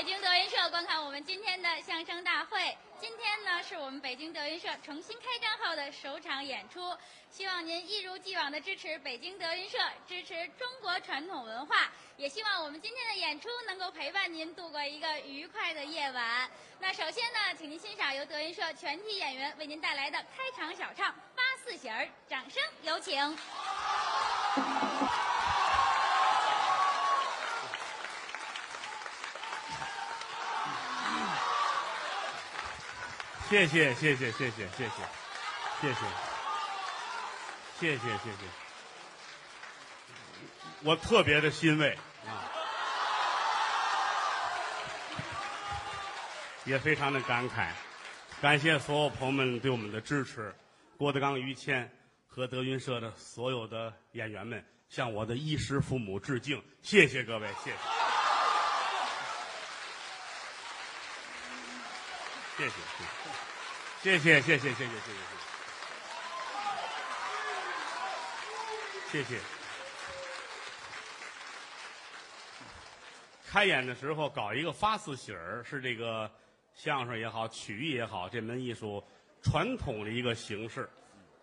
北京德云社观看我们今天的相声大会。今天呢是我们北京德云社重新开张后的首场演出。希望您一如既往的支持北京德云社支持中国传统文化也希望我们今天的演出能够陪伴您度过一个愉快的夜晚。那首先呢请您欣赏由德云社全体演员为您带来的开场小唱八四喜儿掌声有请。谢谢谢谢谢谢谢谢谢谢谢谢谢谢。我特别的欣慰啊，也非常的感慨，感谢所有朋友们对我们的支持。郭德纲、于谦和德云社的所有的演员们向我的衣食父母致敬，谢谢各位，谢谢谢谢，谢谢谢谢。谢谢谢谢谢谢谢谢谢谢。开演的时候搞一个发四喜儿，是这个相声也好，曲艺也好，这门艺术传统的一个形式，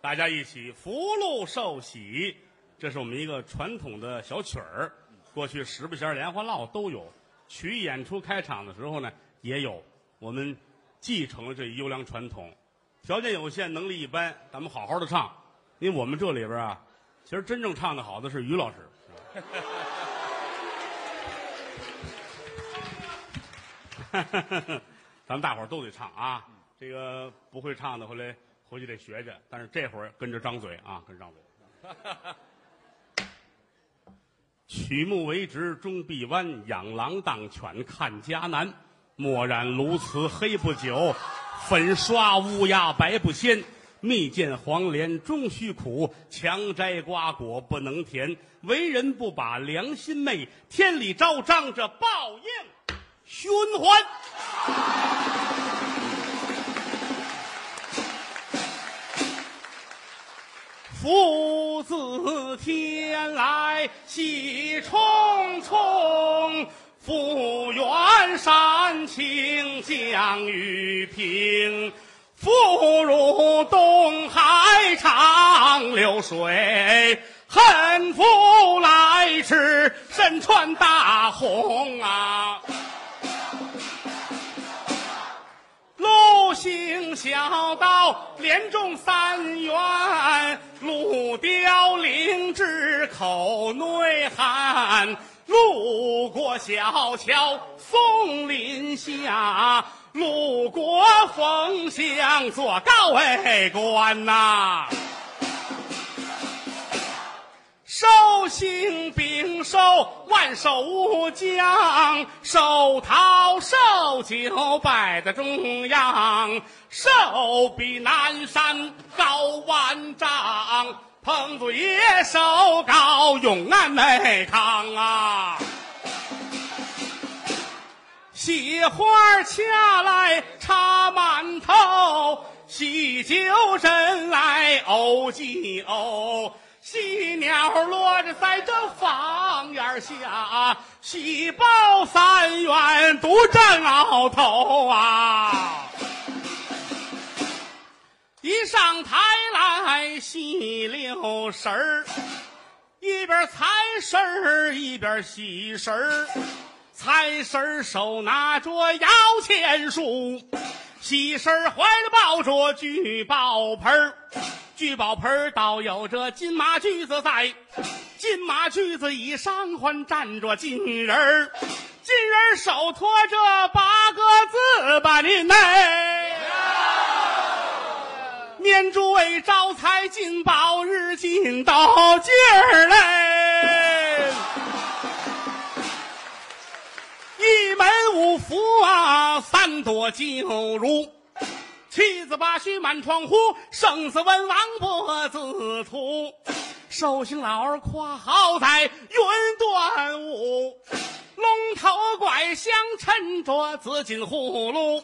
大家一起福禄寿喜，这是我们一个传统的小曲儿。过去十八弦连环烙都有，曲艺演出开场的时候呢也有，我们。继承了这优良传统，条件有限，能力一般，咱们好好的唱。因为我们这里边啊，其实真正唱的好的是于老师。咱们大伙儿都得唱啊，这个不会唱的回来回去得学学。但是这会儿跟着张嘴啊，跟张嘴。曲目为直终必弯，养狼当犬看家难。墨染鸕鶿黑不久，粉刷乌鸦白不鲜。蜜饯黄连终须苦，强摘瓜果不能甜。为人不把良心昧，天理昭彰这报应循环。福自天来喜匆匆。福缘山清江雨平，福如东海长流水，恨福来迟身穿大红啊！路行小道连中三元，路凋零枝口内寒。路过小桥松林下，路过枫香做高位官呐。寿星秉寿万寿无疆，寿桃寿酒摆在中央，寿比南山高万丈。棚子爷寿高永安美康啊，喜花掐来插馒头，喜酒斟来欧几欧，喜鸟落着在这房檐下，喜报三元独占鳌头啊。一上台来戏溜神儿，一边财神儿一边喜神儿，财神儿手拿着摇钱树，喜神儿怀里抱着聚宝盆儿，聚宝盆儿倒有着金马驹子在，金马驹子以上还站着金人儿，金人儿手托着八个字把您来。念诸位招财进宝日进斗金儿嘞，一门五福啊，三朵九如，七子八虚满窗户，生死文王脖子粗，寿星老儿跨好在云端午，龙头拐香趁着紫金葫芦。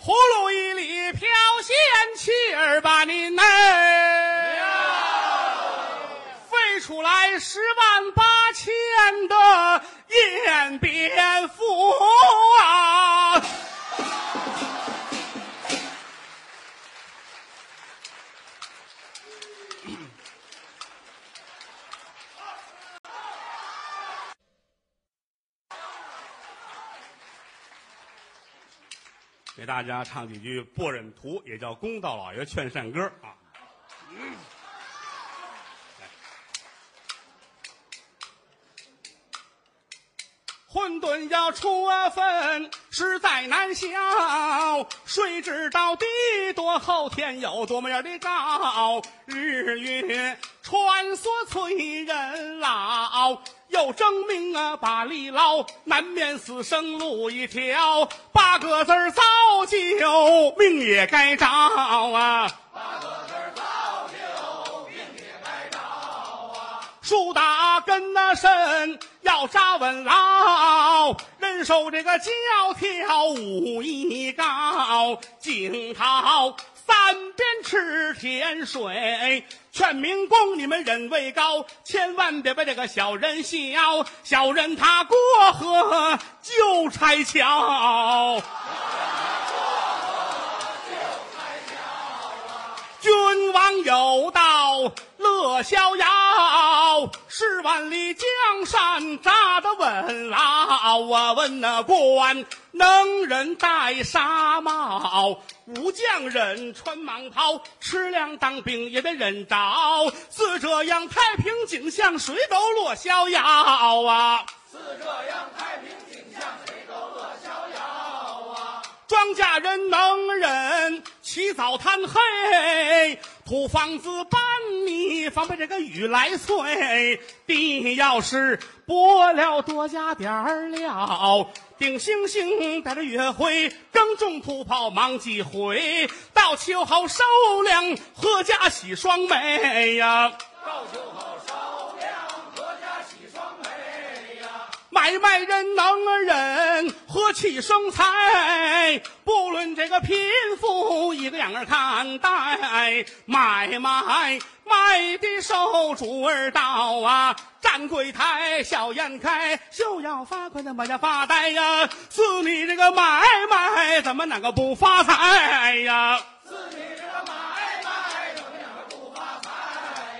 葫芦一里飘仙气儿把您内，飞出来十万八千的雁蝙蝠啊！大家唱几句《不忍图》，也叫《公道老爷劝善歌》啊。混沌要出分，实在难消。谁知道地多厚，天有多么样的高？日月穿梭催人老，又证明啊把里捞，难免死生路一条。八个字儿早就命也该着啊！八个字儿早就命也该着啊！树大根那深。要扎稳牢，人受这个教条武艺高，惊涛三边吃甜水，劝明公你们人位高，千万别被这个小人笑，小人他过河就拆桥。君王有道，乐逍遥。十万里江山扎得稳牢。我问那官，能人戴纱帽，武将人穿蟒袍，吃粮当兵也得忍着。似这样太平景象，谁都乐逍遥啊！似这样太平景象，谁都乐逍遥啊！庄稼人能忍，起早贪黑，土房子搬防备这个雨来催。地要是播了，多加点儿料。定星星带着月辉，耕种土炮忙几回。到秋后收粮，阖家喜双眉呀。到秋后收粮，阖家喜双眉呀。买卖人能忍，气生财，不论这个贫富，一个眼儿看待。买卖卖的手主儿到啊，站柜台笑颜开，休要发困，怎么叫发呆呀？似你这个买卖，怎么能够不发财呀？似你这个买卖，怎么能够不发财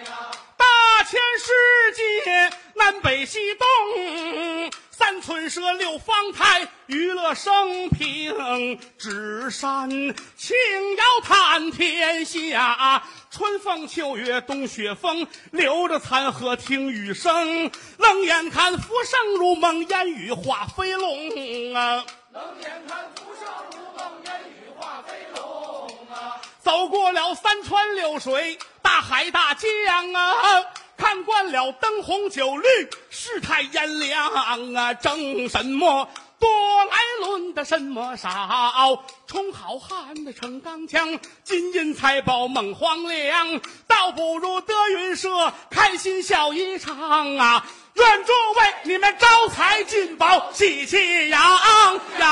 呀？大千世界，南北西东。三寸舍六方台，娱乐升平，芝山轻摇叹天下。春风秋月冬雪风，流着残荷听雨声。冷眼看浮生如梦，烟雨化飞龙啊！冷眼看浮生如梦，烟雨化飞龙啊！走过了三川流水，大海大江啊！看惯了灯红酒绿，世态炎凉啊！争什么多来论的什么少？充好汉的逞刚强，金银财宝孟皇粮，倒不如德云社开心笑一场啊！愿诸位你们招财进宝喜气洋洋。